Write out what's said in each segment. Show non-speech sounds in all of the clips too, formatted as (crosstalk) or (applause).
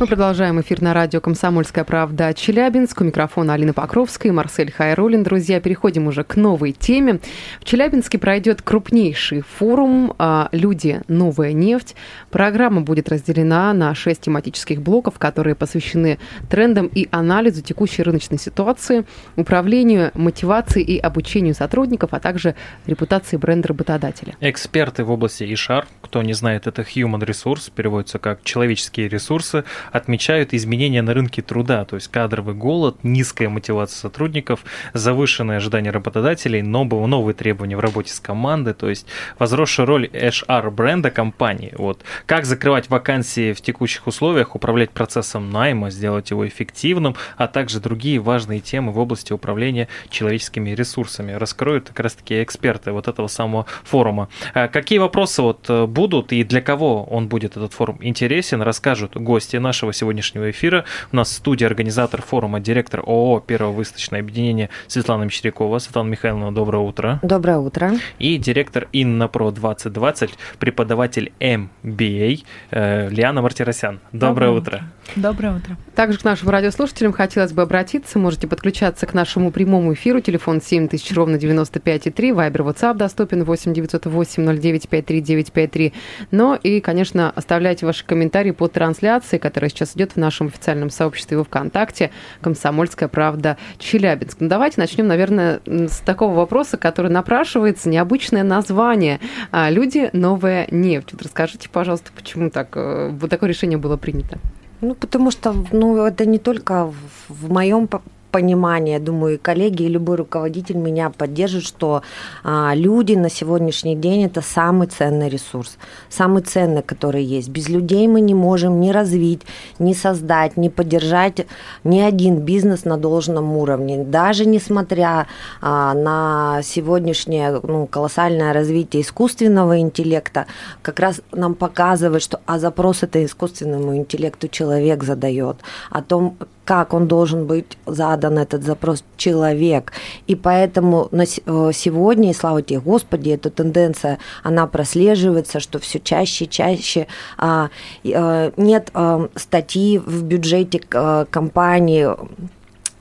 Мы продолжаем эфир на радио «Комсомольская правда» Челябинск. У микрофона Алина Покровская и Марсель Хайрулин. Друзья, переходим уже к новой теме. В Челябинске пройдет крупнейший форум а, «Люди. Новая нефть». Программа будет разделена на шесть тематических блоков, которые посвящены трендам и анализу текущей рыночной ситуации, управлению, мотивации и обучению сотрудников, а также репутации бренда работодателя. Эксперты в области HR, кто не знает, это Human Resource, переводится как человеческие ресурсы, отмечают изменения на рынке труда, то есть кадровый голод, низкая мотивация сотрудников, завышенные ожидания работодателей, новые, новые требования в работе с командой, то есть возросшая роль HR бренда компании. Вот. Как закрывать вакансии в текущих условиях, управлять процессом найма, сделать его эффективным, а также другие важные темы в области управления человеческими ресурсами. Раскроют как раз-таки эксперты вот этого самого форума. А какие вопросы вот э, будут и для кого он будет, этот форум, интересен, расскажут гости нашего сегодняшнего эфира. У нас в студии организатор форума, директор ООО «Первое выставочное объединение» Светлана Мещерякова. Светлана Михайловна, доброе утро. Доброе утро. И директор Иннопро 2020, преподаватель MBA э, Лиана Мартиросян. Доброе, доброе утро. Доброе утро. Также к нашим радиослушателям хотелось бы обратиться. Можете подключаться к нашему прямому эфиру. Телефон 7000 ровно 95,3. Вайбер, WhatsApp доступен 8 908 09 53 953. Но и, конечно, оставляйте ваши комментарии по трансляции, которая сейчас идет в нашем официальном сообществе во ВКонтакте «Комсомольская правда Челябинск». Ну, давайте начнем, наверное, с такого вопроса, который напрашивается. Необычное название. А, «Люди. Новая нефть». Вот расскажите, пожалуйста, почему так, э, вот такое решение было принято? Ну, потому что ну, это не только в моем понимание, думаю, и коллеги, и любой руководитель меня поддержит, что а, люди на сегодняшний день это самый ценный ресурс, самый ценный, который есть. Без людей мы не можем ни развить, ни создать, ни поддержать ни один бизнес на должном уровне. Даже несмотря а, на сегодняшнее ну, колоссальное развитие искусственного интеллекта, как раз нам показывает, что а запрос это искусственному интеллекту человек задает, о том, как он должен быть задан, этот запрос, человек. И поэтому на э, сегодня, и слава тебе, Господи, эта тенденция, она прослеживается, что все чаще и чаще а, а, нет а, статьи в бюджете компании,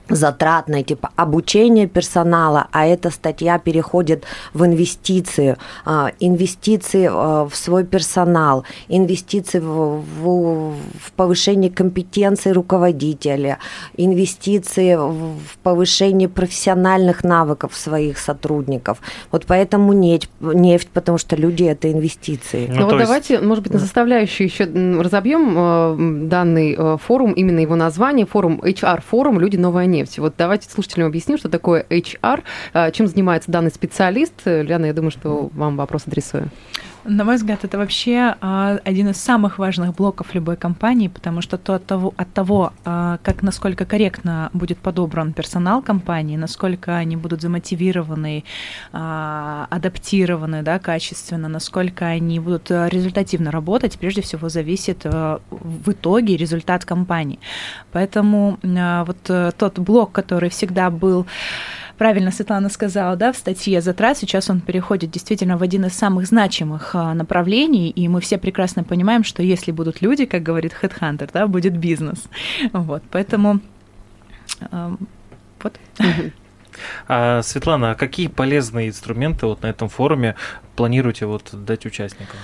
затратное, типа обучение персонала, а эта статья переходит в инвестиции, а, инвестиции а, в свой персонал, инвестиции в, в, в повышение компетенции руководителя, инвестиции в повышение профессиональных навыков своих сотрудников. Вот поэтому нефть, нефть потому что люди это инвестиции. Ну, ну вот есть... давайте, может быть, на составляющие еще разобьем э, данный э, форум, именно его название, форум HR форум «Люди. Новая нефть» нефти. Вот давайте слушателям объясним, что такое HR, а, чем занимается данный специалист. Ляна, я думаю, что вам вопрос адресую. На мой взгляд, это вообще а, один из самых важных блоков любой компании, потому что то от того, от того а, как насколько корректно будет подобран персонал компании, насколько они будут замотивированы, а, адаптированы, да, качественно, насколько они будут результативно работать, прежде всего зависит а, в итоге результат компании. Поэтому а, вот тот блок, который всегда был правильно Светлана сказала, да, в статье затрат сейчас он переходит действительно в один из самых значимых а, направлений, и мы все прекрасно понимаем, что если будут люди, как говорит Headhunter, да, будет бизнес. Вот, поэтому вот. А, Светлана, а какие полезные инструменты вот на этом форуме планируете вот дать участникам?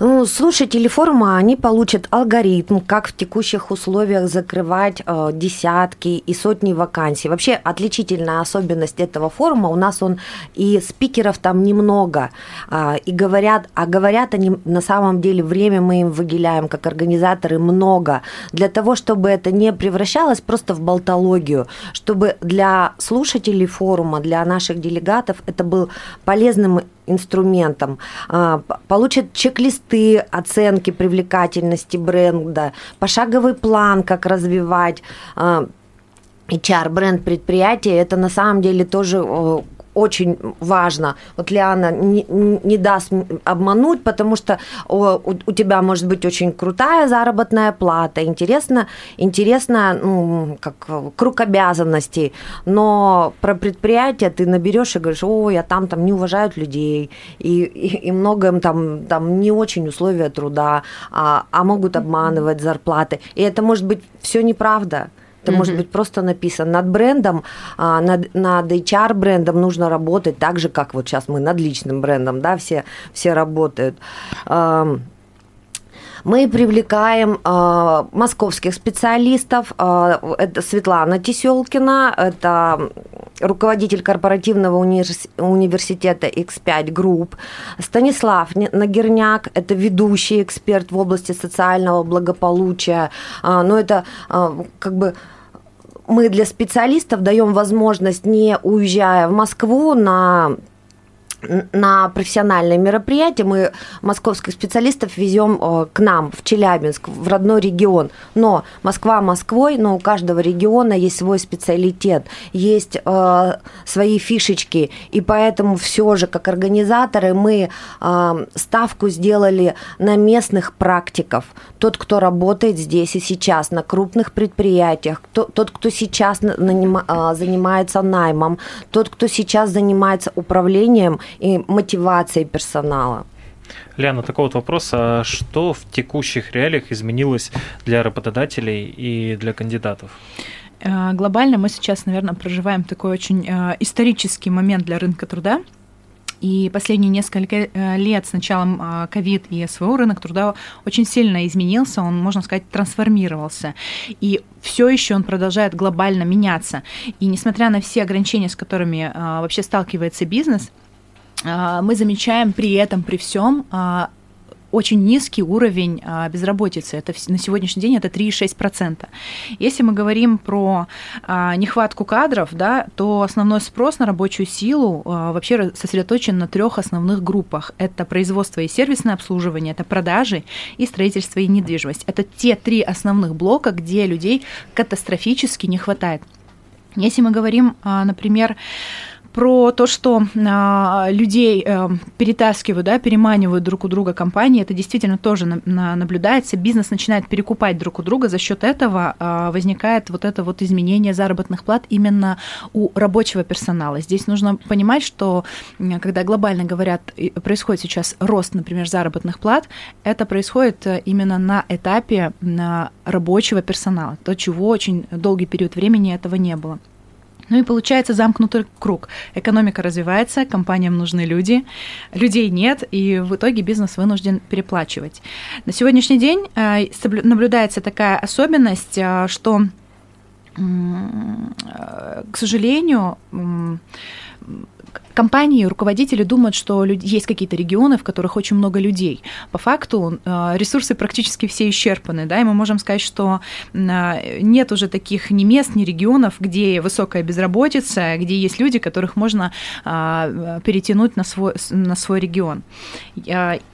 Ну, слушатели форума, они получат алгоритм, как в текущих условиях закрывать э, десятки и сотни вакансий. Вообще отличительная особенность этого форума, у нас он и спикеров там немного, э, и говорят, а говорят они на самом деле, время мы им выделяем как организаторы много, для того, чтобы это не превращалось просто в болтологию, чтобы для слушателей форума, для наших делегатов это был полезным инструментом, а, получат чек-листы оценки привлекательности бренда, пошаговый план, как развивать HR бренд предприятия, это на самом деле тоже очень важно. Вот Лиана не, не даст обмануть, потому что у, у тебя может быть очень крутая заработная плата, интересно, интересно ну, как круг обязанностей, но про предприятие ты наберешь и говоришь, о, я там, там не уважают людей, и, и, и многим там, там не очень условия труда, а, а могут обманывать зарплаты. И это может быть все неправда. Это mm-hmm. может быть просто написано. Над брендом, а, над, над HR-брендом нужно работать так же, как вот сейчас мы над личным брендом, да, все, все работают. Мы привлекаем э, московских специалистов. Э, это Светлана Теселкина, это руководитель корпоративного университета X5 Group. Станислав Нагерняк, это ведущий эксперт в области социального благополучия. Э, но это э, как бы мы для специалистов даем возможность, не уезжая в Москву на на профессиональные мероприятия мы московских специалистов везем э, к нам в Челябинск, в родной регион. Но Москва Москвой, но у каждого региона есть свой специалитет, есть э, свои фишечки, и поэтому все же, как организаторы, мы э, ставку сделали на местных практиков. Тот, кто работает здесь и сейчас на крупных предприятиях, кто, тот, кто сейчас нанима, э, занимается наймом, тот, кто сейчас занимается управлением и мотивацией персонала. Ляна, такой вот вопрос. А что в текущих реалиях изменилось для работодателей и для кандидатов? Э, глобально мы сейчас, наверное, проживаем такой очень э, исторический момент для рынка труда. И последние несколько э, лет с началом ковид и СВО рынок труда очень сильно изменился, он, можно сказать, трансформировался. И все еще он продолжает глобально меняться. И несмотря на все ограничения, с которыми вообще сталкивается бизнес, мы замечаем при этом, при всем а, очень низкий уровень а, безработицы. Это на сегодняшний день это 3,6%. Если мы говорим про нехватку кадров, да, то основной спрос на рабочую силу вообще сосредоточен на трех основных группах. Это производство и сервисное обслуживание, это продажи и строительство и недвижимость. Это те три основных блока, где людей катастрофически не хватает. Если мы говорим, например, про то, что а, людей э, перетаскивают, да, переманивают друг у друга компании, это действительно тоже на, на, наблюдается. Бизнес начинает перекупать друг у друга, за счет этого а, возникает вот это вот изменение заработных плат именно у рабочего персонала. Здесь нужно понимать, что когда глобально говорят, происходит сейчас рост, например, заработных плат, это происходит э, именно на этапе на рабочего персонала, то, чего очень долгий период времени этого не было. Ну и получается замкнутый круг. Экономика развивается, компаниям нужны люди, людей нет, и в итоге бизнес вынужден переплачивать. На сегодняшний день э, наблюдается такая особенность, э, что, э, к сожалению, компании, руководители думают, что есть какие-то регионы, в которых очень много людей. По факту э, ресурсы практически все исчерпаны, да, и мы можем сказать, что э, нет уже таких ни мест, ни регионов, где высокая безработица, где есть люди, которых можно э, перетянуть на свой, на свой регион.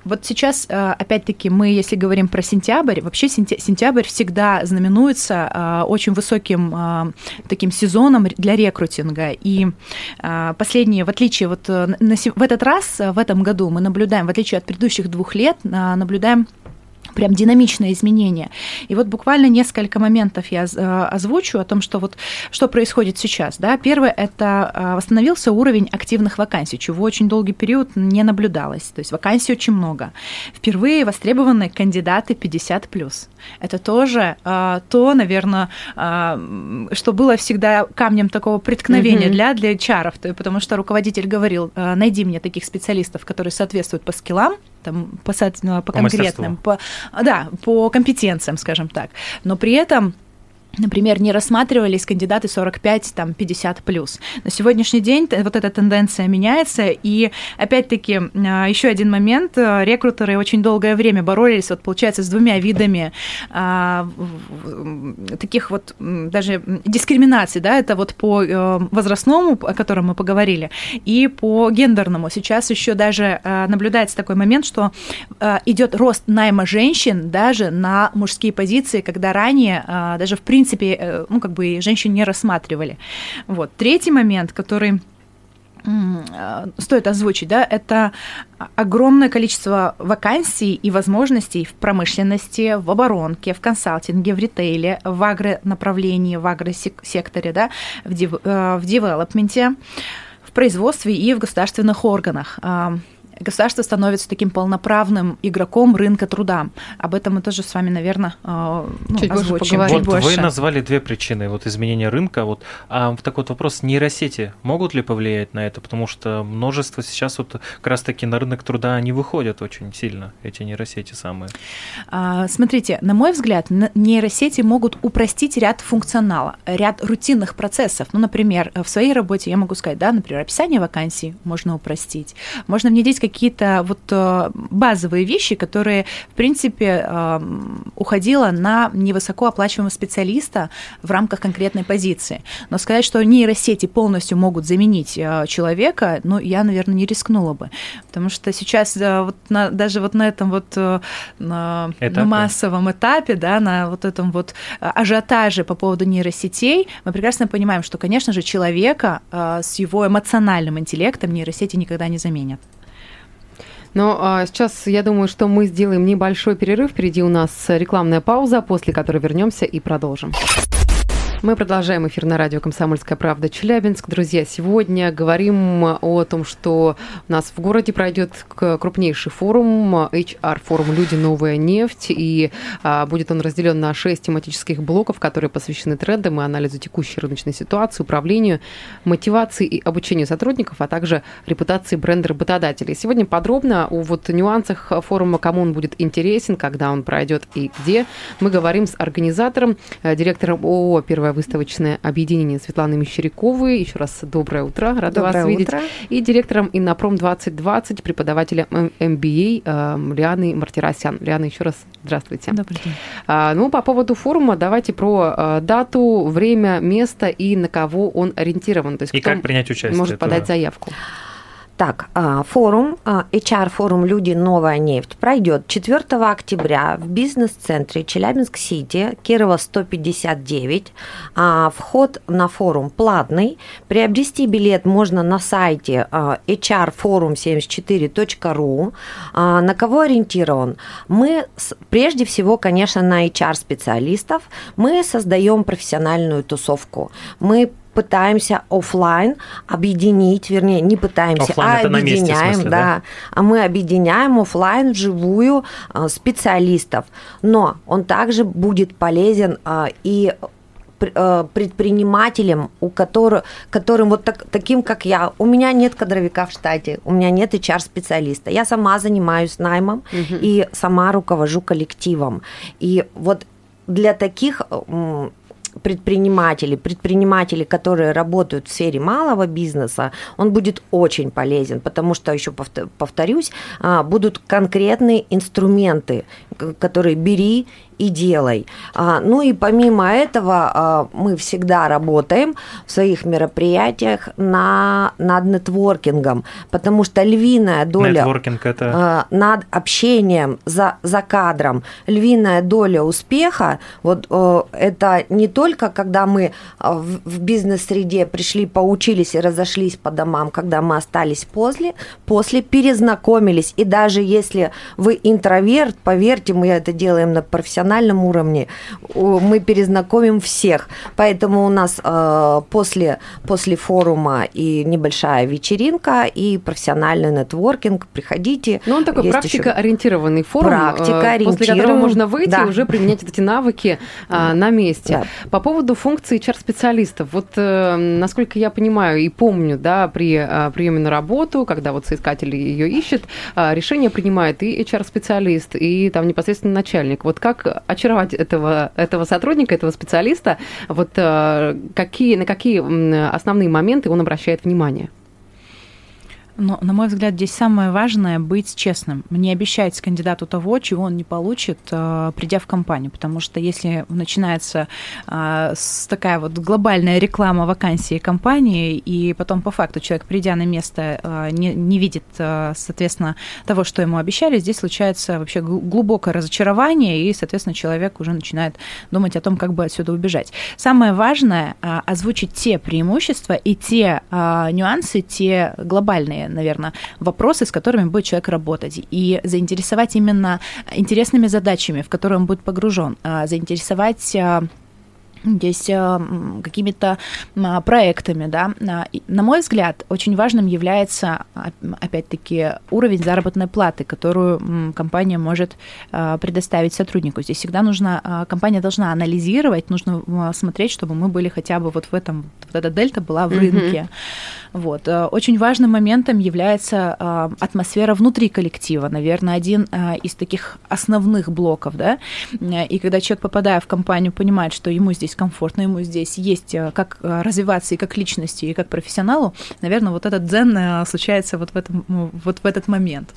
Вот сейчас, опять-таки, мы, если говорим про сентябрь, вообще сентябрь всегда знаменуется очень высоким таким сезоном для рекрутинга, и последние, в отличие вот э, на, в этот раз, э, в этом году мы наблюдаем, в отличие от предыдущих двух лет, наблюдаем прям динамичное изменение. И вот буквально несколько моментов я э, озвучу о том, что вот что происходит сейчас. Да? Первое – это э, восстановился уровень активных вакансий, чего очень долгий период не наблюдалось. То есть вакансий очень много. Впервые востребованы кандидаты 50+. Это тоже э, то, наверное, что было всегда камнем такого преткновения mm-hmm. для, для HR, потому что руководитель говорил, найди мне таких специалистов, которые соответствуют по скиллам, там, по, по, по конкретным, по, да, по компетенциям, скажем так. Но при этом например, не рассматривались кандидаты 45, там, 50 плюс. На сегодняшний день вот эта тенденция меняется, и опять-таки а, еще один момент, а, рекрутеры очень долгое время боролись, вот получается, с двумя видами а, таких вот даже дискриминаций, да, это вот по э, возрастному, о котором мы поговорили, и по гендерному. Сейчас еще даже наблюдается такой момент, что идет рост найма женщин даже на мужские позиции, когда ранее даже в принципе принципе, э, ну, как бы женщин не рассматривали. Вот. Третий момент, который э, стоит озвучить, да, это огромное количество вакансий и возможностей в промышленности, в оборонке, в консалтинге, в ритейле, в агронаправлении, в агросекторе, да, в, э, в девелопменте, в производстве и в государственных органах государство становится таким полноправным игроком рынка труда. Об этом мы тоже с вами, наверное, э, ну, чуть озвучим. Больше поговорим. вот больше. вы назвали две причины вот изменения рынка. Вот, а такой вот вопрос, нейросети могут ли повлиять на это? Потому что множество сейчас вот как раз-таки на рынок труда они выходят очень сильно, эти нейросети самые. А, смотрите, на мой взгляд, нейросети могут упростить ряд функционала, ряд рутинных процессов. Ну, например, в своей работе я могу сказать, да, например, описание вакансий можно упростить, можно внедрить какие-то вот э, базовые вещи, которые, в принципе, э, уходило на невысокооплачиваемого специалиста в рамках конкретной позиции. Но сказать, что нейросети полностью могут заменить э, человека, ну, я, наверное, не рискнула бы. Потому что сейчас вот на, даже вот на этом вот на, на массовом этапе, да, на вот этом вот ажиотаже по поводу нейросетей, мы прекрасно понимаем, что, конечно же, человека с его эмоциональным интеллектом нейросети никогда не заменят. Но а, сейчас я думаю, что мы сделаем небольшой перерыв. Впереди у нас рекламная пауза, после которой вернемся и продолжим. Мы продолжаем эфир на радио «Комсомольская правда» Челябинск. Друзья, сегодня говорим о том, что у нас в городе пройдет крупнейший форум, HR-форум «Люди. Новая нефть». И а, будет он разделен на шесть тематических блоков, которые посвящены трендам и анализу текущей рыночной ситуации, управлению, мотивации и обучению сотрудников, а также репутации бренда работодателей. Сегодня подробно о вот нюансах форума, кому он будет интересен, когда он пройдет и где. Мы говорим с организатором, э, директором ООО «Первая первое выставочное объединение Светланы Мещеряковой. Еще раз доброе утро, рада доброе вас видеть. И директором Иннопром 2020, преподавателем MBA э, Лианы Мартиросян. Лиана, еще раз здравствуйте. Добрый день. А, ну, по поводу форума, давайте про а, дату, время, место и на кого он ориентирован. То есть и как принять участие. Может подать заявку. Так, а, форум, а, HR-форум «Люди. Новая нефть» пройдет 4 октября в бизнес-центре Челябинск-Сити, Кирова 159. А, вход на форум платный. Приобрести билет можно на сайте hrforum74.ru. На кого ориентирован? Мы прежде всего, конечно, на HR-специалистов. Мы создаем профессиональную тусовку. Мы пытаемся офлайн объединить, вернее, не пытаемся, оффлайн а объединяем, смысле, да. да. А мы объединяем офлайн вживую а, специалистов. Но он также будет полезен а, и а, предпринимателям, у которых, которым вот так, таким, как я, у меня нет кадровика в штате, у меня нет HR-специалиста, я сама занимаюсь наймом угу. и сама руковожу коллективом. И вот для таких предприниматели, предприниматели, которые работают в сфере малого бизнеса, он будет очень полезен, потому что, еще повторюсь, а, будут конкретные инструменты, которые бери и делай. А, ну и помимо этого а, мы всегда работаем в своих мероприятиях на, над нетворкингом, потому что львиная доля Нетворкинг это... над общением за, за кадром, львиная доля успеха, вот это не только когда мы в, в бизнес-среде пришли, поучились и разошлись по домам, когда мы остались после, после перезнакомились, и даже если вы интроверт, поверьте, мы это делаем на профессиональном уровне, мы перезнакомим всех. Поэтому у нас э, после, после форума и небольшая вечеринка, и профессиональный нетворкинг. Приходите. Ну, он такой практика-ориентированный форум, практика э, после которого можно выйти да. и уже применять эти навыки э, на месте. Да. По поводу функции HR-специалистов. Вот, насколько я понимаю и помню, да, при приеме на работу, когда вот соискатель ее ищет, решение принимает и HR-специалист, и там непосредственно начальник. Вот как очаровать этого, этого сотрудника, этого специалиста, вот э, какие, на какие основные моменты он обращает внимание? Но, на мой взгляд, здесь самое важное быть честным. Не обещать кандидату того, чего он не получит, э, придя в компанию. Потому что если начинается э, такая вот глобальная реклама вакансии компании, и потом по факту человек, придя на место, э, не, не видит, соответственно, того, что ему обещали, здесь случается вообще глубокое разочарование, и, соответственно, человек уже начинает думать о том, как бы отсюда убежать. Самое важное озвучить те преимущества и те нюансы, те глобальные наверное, вопросы, с которыми будет человек работать, и заинтересовать именно интересными задачами, в которые он будет погружен, а заинтересовать а, здесь э, какими-то проектами, да. На мой взгляд, очень важным является, опять-таки, уровень заработной платы, которую компания может э, предоставить сотруднику. Здесь всегда нужно, э, компания должна анализировать, нужно смотреть, чтобы мы были хотя бы вот в этом, вот эта дельта была в рынке. Mm-hmm. Вот. Очень важным моментом является атмосфера внутри коллектива, наверное, один из таких основных блоков, да. И когда человек, попадая в компанию, понимает, что ему здесь здесь комфортно, ему здесь есть э, как э, развиваться и как личности, и как профессионалу, наверное, вот этот дзен э, случается вот в, этом, вот в этот момент.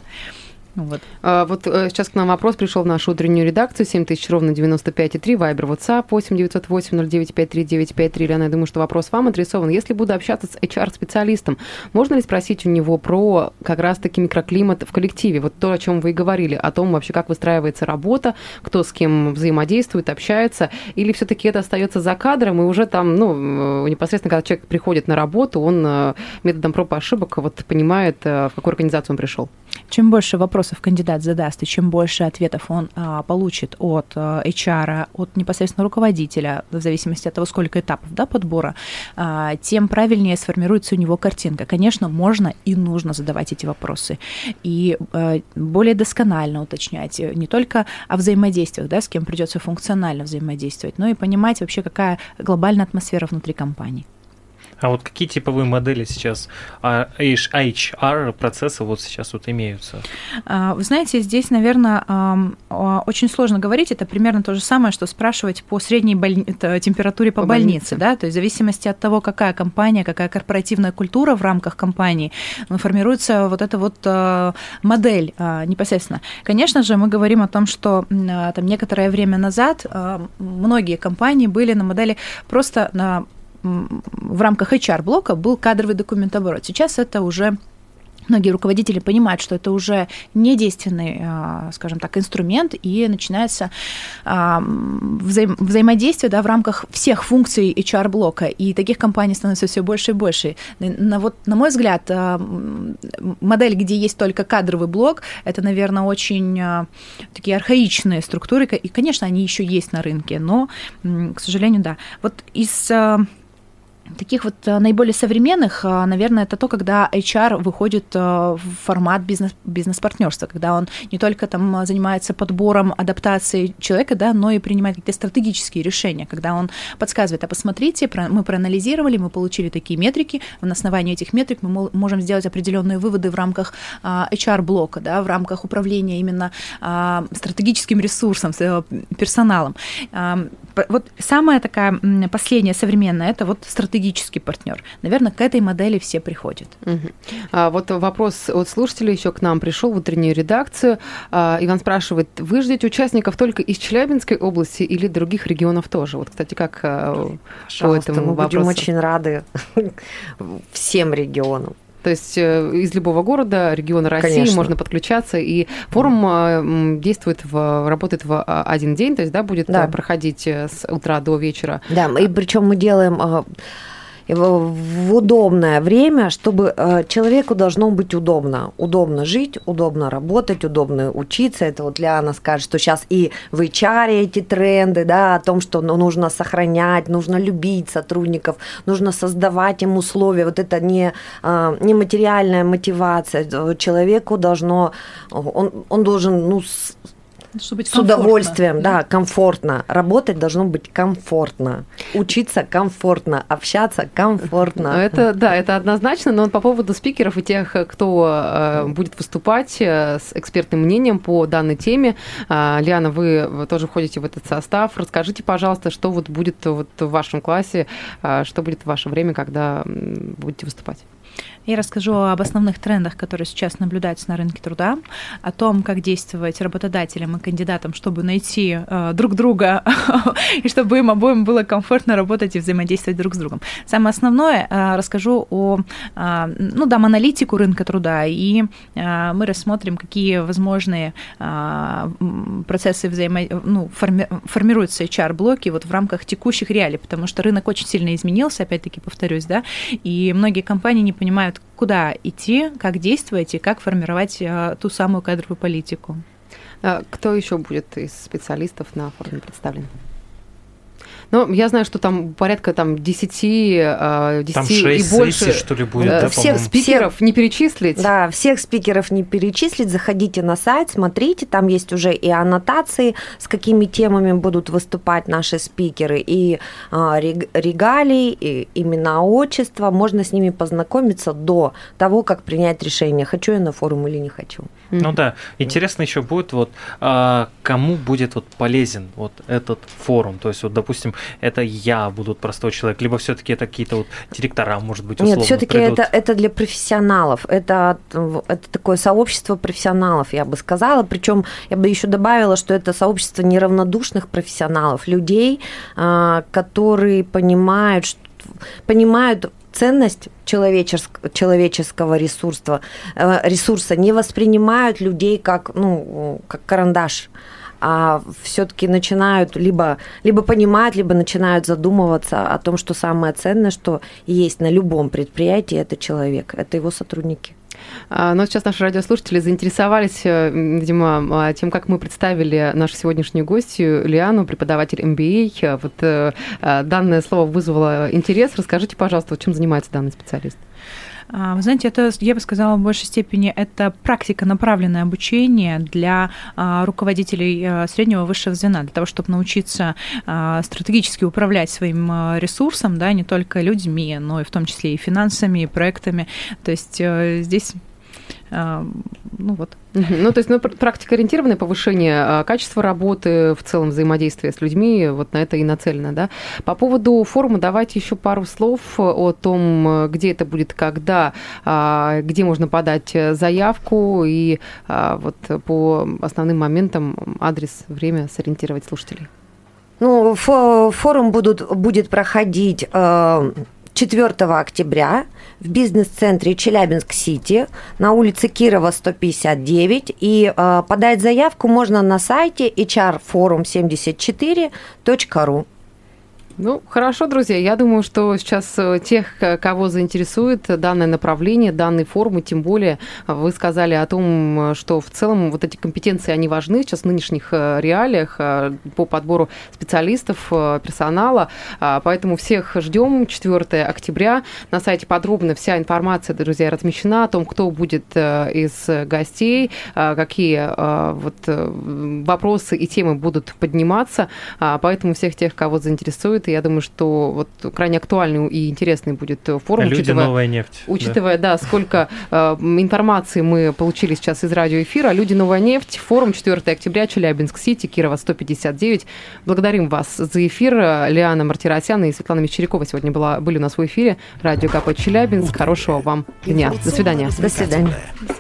Вот. А, вот э, сейчас к нам вопрос пришел в нашу утреннюю редакцию 7000 ровно 95,3, Вайбер, WhatsApp 8 908 0953 953. Лена, я думаю, что вопрос вам адресован. Если буду общаться с HR-специалистом, можно ли спросить у него про как раз-таки микроклимат в коллективе? Вот то, о чем вы и говорили, о том вообще, как выстраивается работа, кто с кем взаимодействует, общается, или все-таки это остается за кадром, и уже там, ну, э, непосредственно, когда человек приходит на работу, он э, методом проб и ошибок вот понимает, в какую организацию он пришел? Чем больше вопросов кандидат задаст, и чем больше ответов он а, получит от а, HR, от непосредственно руководителя, в зависимости от того, сколько этапов да, подбора, а, тем правильнее сформируется у него картинка. Конечно, можно и нужно задавать эти вопросы. И а, более досконально уточнять не только о взаимодействиях, да, с кем придется функционально взаимодействовать, но и понимать вообще, какая глобальная атмосфера внутри компании. А вот какие типовые модели сейчас а, HR процесса вот сейчас вот имеются? А, вы знаете, здесь, наверное, очень сложно говорить. Это примерно то же самое, что спрашивать по средней боль... температуре по, по больнице, больнице, да, то есть в зависимости от того, какая компания, какая корпоративная культура в рамках компании, ну, формируется вот эта вот а, модель непосредственно. Конечно же, мы говорим о том, что там некоторое время назад многие компании были на модели просто на в рамках HR-блока был кадровый документооборот. Сейчас это уже многие руководители понимают, что это уже не действенный, а, скажем так, инструмент, и начинается а, взаим взаимодействие да, в рамках всех функций HR-блока, и таких компаний становится все больше и больше. На, вот, на мой взгляд, а, модель, где есть только кадровый блок, это, наверное, очень такие архаичные структуры, и, конечно, они еще есть на рынке, но, к сожалению, да. Вот из Таких вот э, наиболее современных, э, наверное, это то, когда HR выходит э, в формат бизнес, бизнес-партнерства, когда он не только там занимается подбором, адаптацией человека, да, но и принимает какие-то стратегические решения, когда он подсказывает, а посмотрите, мы проанализировали, мы получили такие метрики, на основании этих метрик мы можем сделать определенные выводы в рамках HR-блока, да, в рамках управления именно стратегическим ресурсом, персоналом. Вот самая такая последняя современная, это вот стратегия стратегический партнер. Наверное, к этой модели все приходят. Угу. А, вот вопрос от слушателей еще к нам пришел в утреннюю редакцию. А, Иван спрашивает, вы ждете участников только из Челябинской области или других регионов тоже? Вот, кстати, как а, по этому мы вопросу? будем очень рады (laughs) всем регионам. То есть э, из любого города, региона России Конечно. можно подключаться, и форум действует в, работает в один день, то есть да, будет да. проходить э, с утра до вечера. Да, и причем мы делаем в удобное время, чтобы э, человеку должно быть удобно. Удобно жить, удобно работать, удобно учиться. Это вот Лиана скажет, что сейчас и в HR эти тренды, да, о том, что ну, нужно сохранять, нужно любить сотрудников, нужно создавать им условия. Вот это не, э, не материальная мотивация. Человеку должно, он, он должен ну, чтобы с удовольствием, да? да, комфортно. Работать должно быть комфортно. Учиться комфортно, общаться комфортно. Это, да, это однозначно, но по поводу спикеров и тех, кто э, будет выступать э, с экспертным мнением по данной теме. Э, Лиана, вы тоже входите в этот состав. Расскажите, пожалуйста, что вот будет вот в вашем классе, что будет в ваше время, когда будете выступать? Я расскажу об основных трендах, которые сейчас наблюдаются на рынке труда, о том, как действовать работодателям и кандидатам, чтобы найти э, друг друга (laughs) и чтобы им обоим было комфортно работать и взаимодействовать друг с другом. Самое основное э, расскажу о, э, ну, дам аналитику рынка труда, и э, мы рассмотрим, какие возможные э, процессы взаимо... ну, форми... формируются HR-блоки вот в рамках текущих реалий, потому что рынок очень сильно изменился, опять-таки повторюсь, да, и многие компании не понимают, куда идти, как действовать и как формировать э, ту самую кадровую политику. А кто еще будет из специалистов на форуме представлен? Ну, я знаю, что там порядка там 10, 10 там 6 и больше. Сессий, что ли, будет, да, всех спикеров не перечислить. Да, всех спикеров не перечислить. Заходите на сайт, смотрите, там есть уже и аннотации, с какими темами будут выступать наши спикеры, и а, регалии, и имена отчества. Можно с ними познакомиться до того, как принять решение, хочу я на форум или не хочу. Ну да, интересно еще будет вот а, кому будет вот полезен вот этот форум, то есть вот допустим это я буду простой человек, либо все-таки это какие-то вот директора, может быть, условно Нет, все-таки это это для профессионалов, это это такое сообщество профессионалов, я бы сказала, причем я бы еще добавила, что это сообщество неравнодушных профессионалов, людей, а, которые понимают, понимают ценность человеческого, человеческого ресурса, э, ресурса не воспринимают людей как, ну, как карандаш, а все-таки начинают либо, либо понимать, либо начинают задумываться о том, что самое ценное, что есть на любом предприятии, это человек, это его сотрудники. А, но сейчас наши радиослушатели заинтересовались, э, видимо, а, тем, как мы представили нашу сегодняшнюю гостью Лиану, преподаватель MBA. Вот э, а, данное слово вызвало интерес. Расскажите, пожалуйста, чем занимается данный специалист? Вы знаете, это, я бы сказала, в большей степени это практика направленное обучение для руководителей среднего и высшего звена, для того, чтобы научиться стратегически управлять своим ресурсом, да, не только людьми, но и в том числе и финансами, и проектами. То есть э, здесь ну вот. Ну, то есть, ну, практика ориентированное повышение а, качества работы, в целом взаимодействия с людьми, вот на это и нацелено, да. По поводу форума давайте еще пару слов о том, где это будет, когда, а, где можно подать заявку и а, вот по основным моментам адрес, время сориентировать слушателей. Ну, форум будут, будет проходить 4 октября в бизнес-центре Челябинск-Сити на улице Кирова 159. И э, подать заявку можно на сайте hrforum74.ru. Ну, хорошо, друзья. Я думаю, что сейчас э, тех, кого заинтересует данное направление, данный форум, и тем более э, вы сказали о том, что в целом вот эти компетенции, они важны сейчас в нынешних э, реалиях по подбору специалистов, персонала. Поэтому всех ждем 4 октября. На сайте подробно вся информация, друзья, размещена о том, кто будет из гостей, какие вот вопросы и темы будут подниматься. Поэтому всех тех, кого заинтересует, я думаю, что вот крайне актуальный и интересный будет форум. Люди учитывая, новая нефть. Учитывая, да, да сколько э, информации мы получили сейчас из радиоэфира. Люди новая нефть. Форум 4 октября, Челябинск-Сити, Кирова 159. Благодарим вас за эфир. Лиана Мартиросяна и Светлана Мещерякова сегодня была, были у нас в эфире. Радио КП Челябинск. Хорошего вам дня. До свидания. До свидания.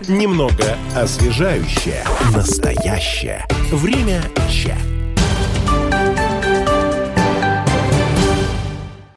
Немного освежающее. Настоящее. Время чат.